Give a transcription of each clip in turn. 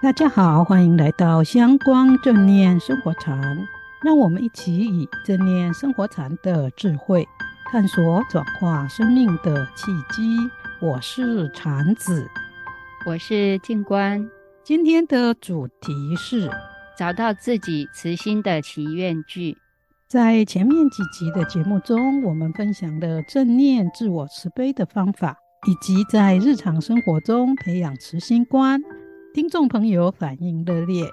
大家好，欢迎来到香光正念生活禅，让我们一起以正念生活禅的智慧，探索转化生命的契机。我是禅子，我是静观。今天的主题是找到自己慈心的祈愿句。在前面几集的节目中，我们分享了正念自我慈悲的方法，以及在日常生活中培养慈心观。听众朋友反应热烈，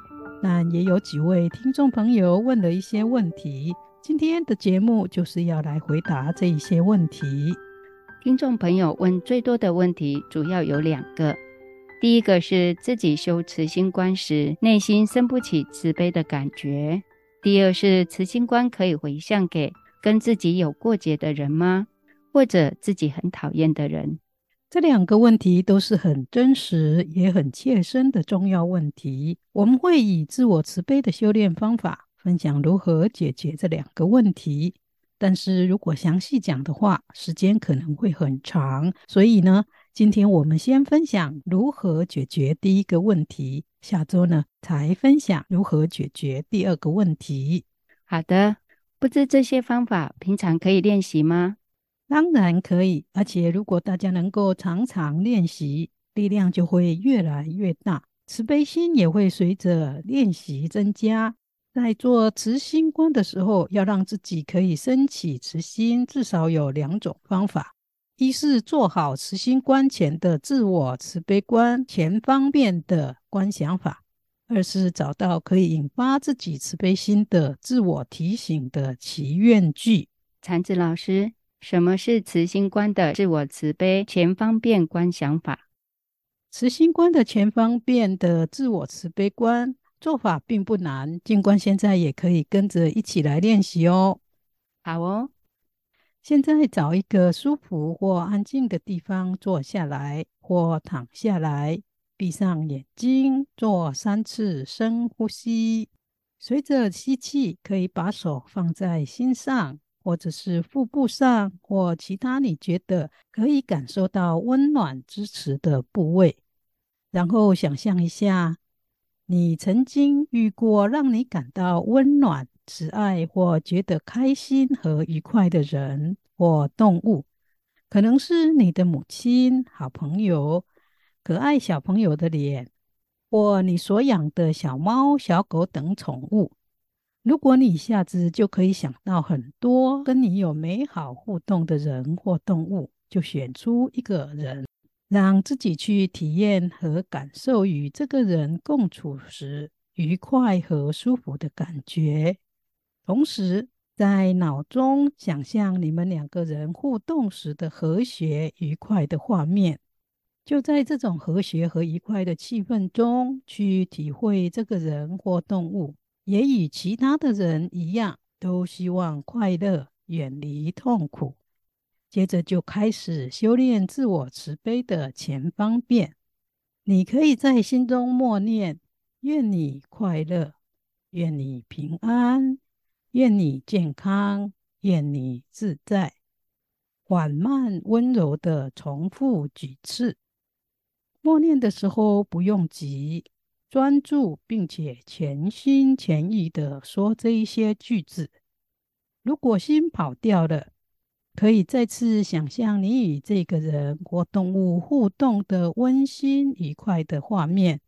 但也有几位听众朋友问了一些问题。今天的节目就是要来回答这一些问题。听众朋友问最多的问题主要有两个，第一个是自己修慈心观时，内心生不起慈悲的感觉；第二是慈心观可以回向给跟自己有过节的人吗？或者自己很讨厌的人？这两个问题都是很真实也很切身的重要问题。我们会以自我慈悲的修炼方法，分享如何解决这两个问题。但是如果详细讲的话，时间可能会很长。所以呢，今天我们先分享如何解决第一个问题，下周呢才分享如何解决第二个问题。好的，不知这些方法平常可以练习吗？当然可以，而且如果大家能够常常练习，力量就会越来越大，慈悲心也会随着练习增加。在做慈心观的时候，要让自己可以升起慈心，至少有两种方法：一是做好慈心观前的自我慈悲观前方面的观想法；二是找到可以引发自己慈悲心的自我提醒的祈愿句。禅子老师。什么是慈心观的自我慈悲前方便观想法？慈心观的前方便的自我慈悲观做法并不难，静观现在也可以跟着一起来练习哦。好哦，现在找一个舒服或安静的地方坐下来或躺下来，闭上眼睛，做三次深呼吸。随着吸气，可以把手放在心上。或者是腹部上，或其他你觉得可以感受到温暖支持的部位，然后想象一下，你曾经遇过让你感到温暖、慈爱或觉得开心和愉快的人或动物，可能是你的母亲、好朋友、可爱小朋友的脸，或你所养的小猫、小狗等宠物。如果你一下子就可以想到很多跟你有美好互动的人或动物，就选出一个人，让自己去体验和感受与这个人共处时愉快和舒服的感觉。同时，在脑中想象你们两个人互动时的和谐愉快的画面，就在这种和谐和愉快的气氛中去体会这个人或动物。也与其他的人一样，都希望快乐，远离痛苦。接着就开始修炼自我慈悲的前方便。你可以在心中默念：愿你快乐，愿你平安，愿你健康，愿你自在。缓慢温柔地重复几次。默念的时候不用急。专注并且全心全意的说这一些句子。如果心跑掉了，可以再次想象你与这个人或动物互动的温馨愉快的画面，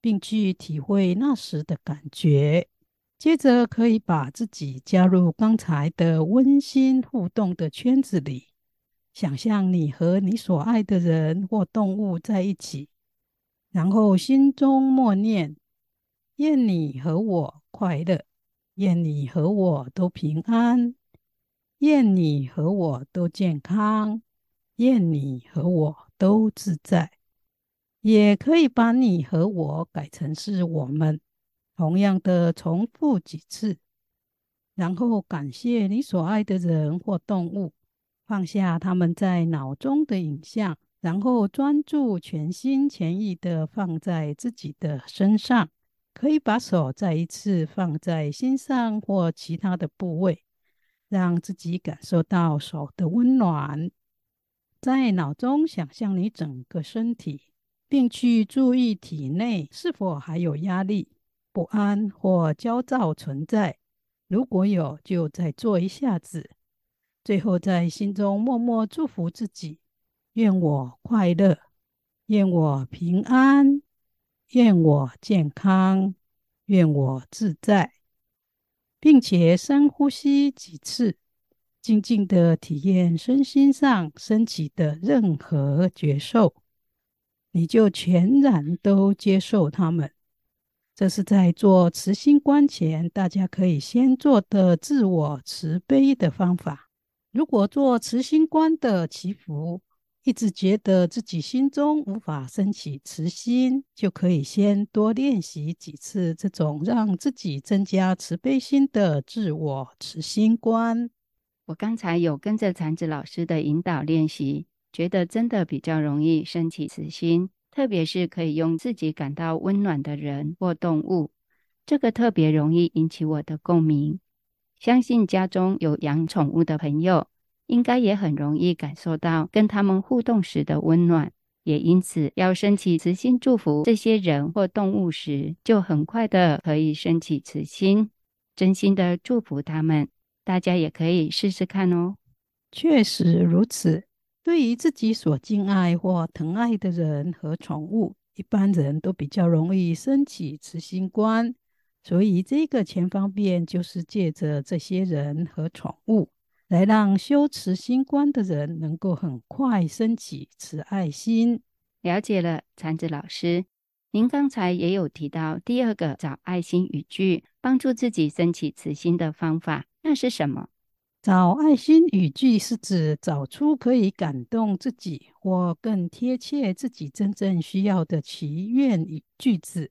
并去体会那时的感觉。接着可以把自己加入刚才的温馨互动的圈子里，想象你和你所爱的人或动物在一起。然后心中默念：愿你和我快乐，愿你和我都平安，愿你和我都健康，愿你和我都自在。也可以把你和我改成是我们，同样的重复几次。然后感谢你所爱的人或动物，放下他们在脑中的影像。然后专注，全心全意的放在自己的身上，可以把手再一次放在心上或其他的部位，让自己感受到手的温暖。在脑中想象你整个身体并去注意体内是否还有压力、不安或焦躁存在。如果有，就再做一下子。最后，在心中默默祝福自己：愿我快乐，愿我平安，愿我健康，愿我自在，并且深呼吸几次，静静的体验身心上升起的任何觉受。你就全然都接受他们，这是在做慈心观前，大家可以先做的自我慈悲的方法。如果做慈心观的祈福，一直觉得自己心中无法升起慈心，就可以先多练习几次这种让自己增加慈悲心的自我慈心观。我刚才有跟着禅子老师的引导练习。觉得真的比较容易升起慈心，特别是可以用自己感到温暖的人或动物，这个特别容易引起我的共鸣。相信家中有养宠物的朋友，应该也很容易感受到跟他们互动时的温暖，也因此要升起慈心祝福这些人或动物时，就很快的可以升起慈心，真心的祝福他们。大家也可以试试看哦。确实如此。对于自己所敬爱或疼爱的人和宠物，一般人都比较容易升起慈心观。所以，这个前方便就是借着这些人和宠物，来让修持心观的人能够很快升起慈爱心。了解了，禅子老师，您刚才也有提到第二个找爱心语句，帮助自己升起慈心的方法，那是什么？找爱心语句是指找出可以感动自己或更贴切自己真正需要的祈愿语句子。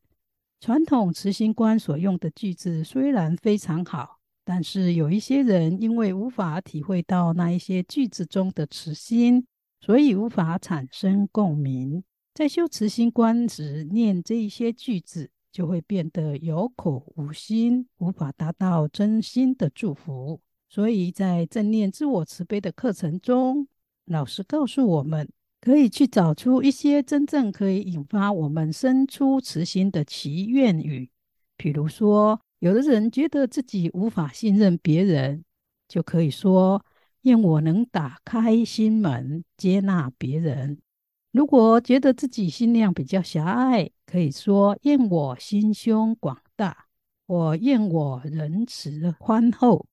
传统慈心观所用的句子虽然非常好，但是有一些人因为无法体会到那一些句子中的慈心，所以无法产生共鸣。在修慈心观时，念这一些句子就会变得有口无心，无法达到真心的祝福。所以在正念自我慈悲的课程中，老师告诉我们，可以去找出一些真正可以引发我们生出慈心的祈愿语。比如说，有的人觉得自己无法信任别人，就可以说：“愿我能打开心门，接纳别人。”如果觉得自己心量比较狭隘，可以说：“愿我心胸广大，我愿我仁慈宽厚。”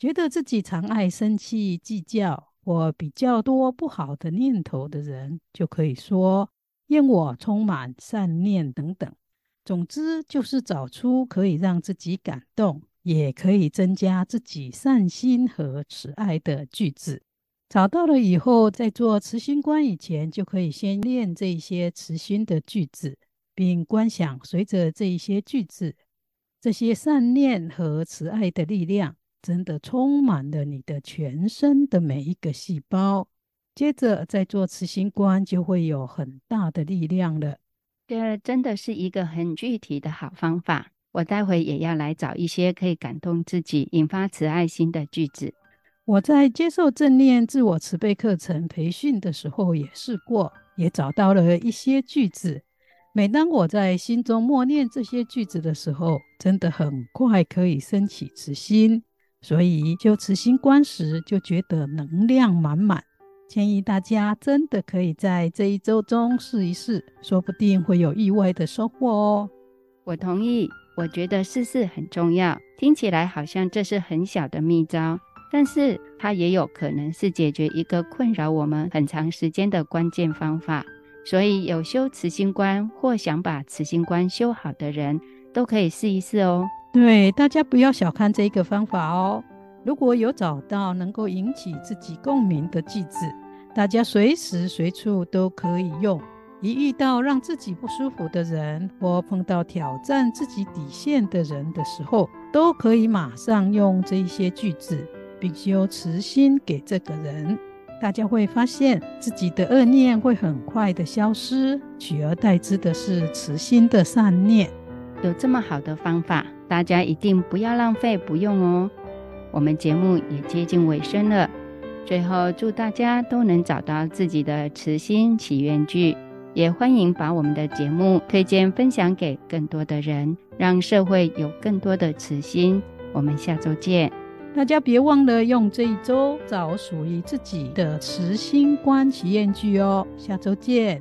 觉得自己常爱生气、计较或比较多不好的念头的人，就可以说“愿我充满善念”等等。总之，就是找出可以让自己感动，也可以增加自己善心和慈爱的句子。找到了以后，在做慈心观以前，就可以先练这一些慈心的句子，并观想随着这一些句子，这些善念和慈爱的力量。真的充满了你的全身的每一个细胞，接着再做慈心观，就会有很大的力量了。这真的是一个很具体的好方法。我待会也要来找一些可以感动自己、引发慈爱心的句子。我在接受正念自我慈悲课程培训的时候也试过，也找到了一些句子。每当我在心中默念这些句子的时候，真的很快可以升起慈心。所以修慈心观时，就觉得能量满满。建议大家真的可以在这一周中试一试，说不定会有意外的收获哦。我同意，我觉得试试很重要。听起来好像这是很小的秘招，但是它也有可能是解决一个困扰我们很长时间的关键方法。所以有修慈心观或想把慈心观修好的人，都可以试一试哦。对，大家不要小看这个方法哦。如果有找到能够引起自己共鸣的句子，大家随时随处都可以用。一遇到让自己不舒服的人，或碰到挑战自己底线的人的时候，都可以马上用这一些句子，并修慈心给这个人。大家会发现自己的恶念会很快的消失，取而代之的是慈心的善念。有这么好的方法。大家一定不要浪费，不用哦。我们节目也接近尾声了，最后祝大家都能找到自己的慈心祈愿句，也欢迎把我们的节目推荐分享给更多的人，让社会有更多的慈心。我们下周见。大家别忘了用这一周找属于自己的慈心观祈愿句哦。下周见。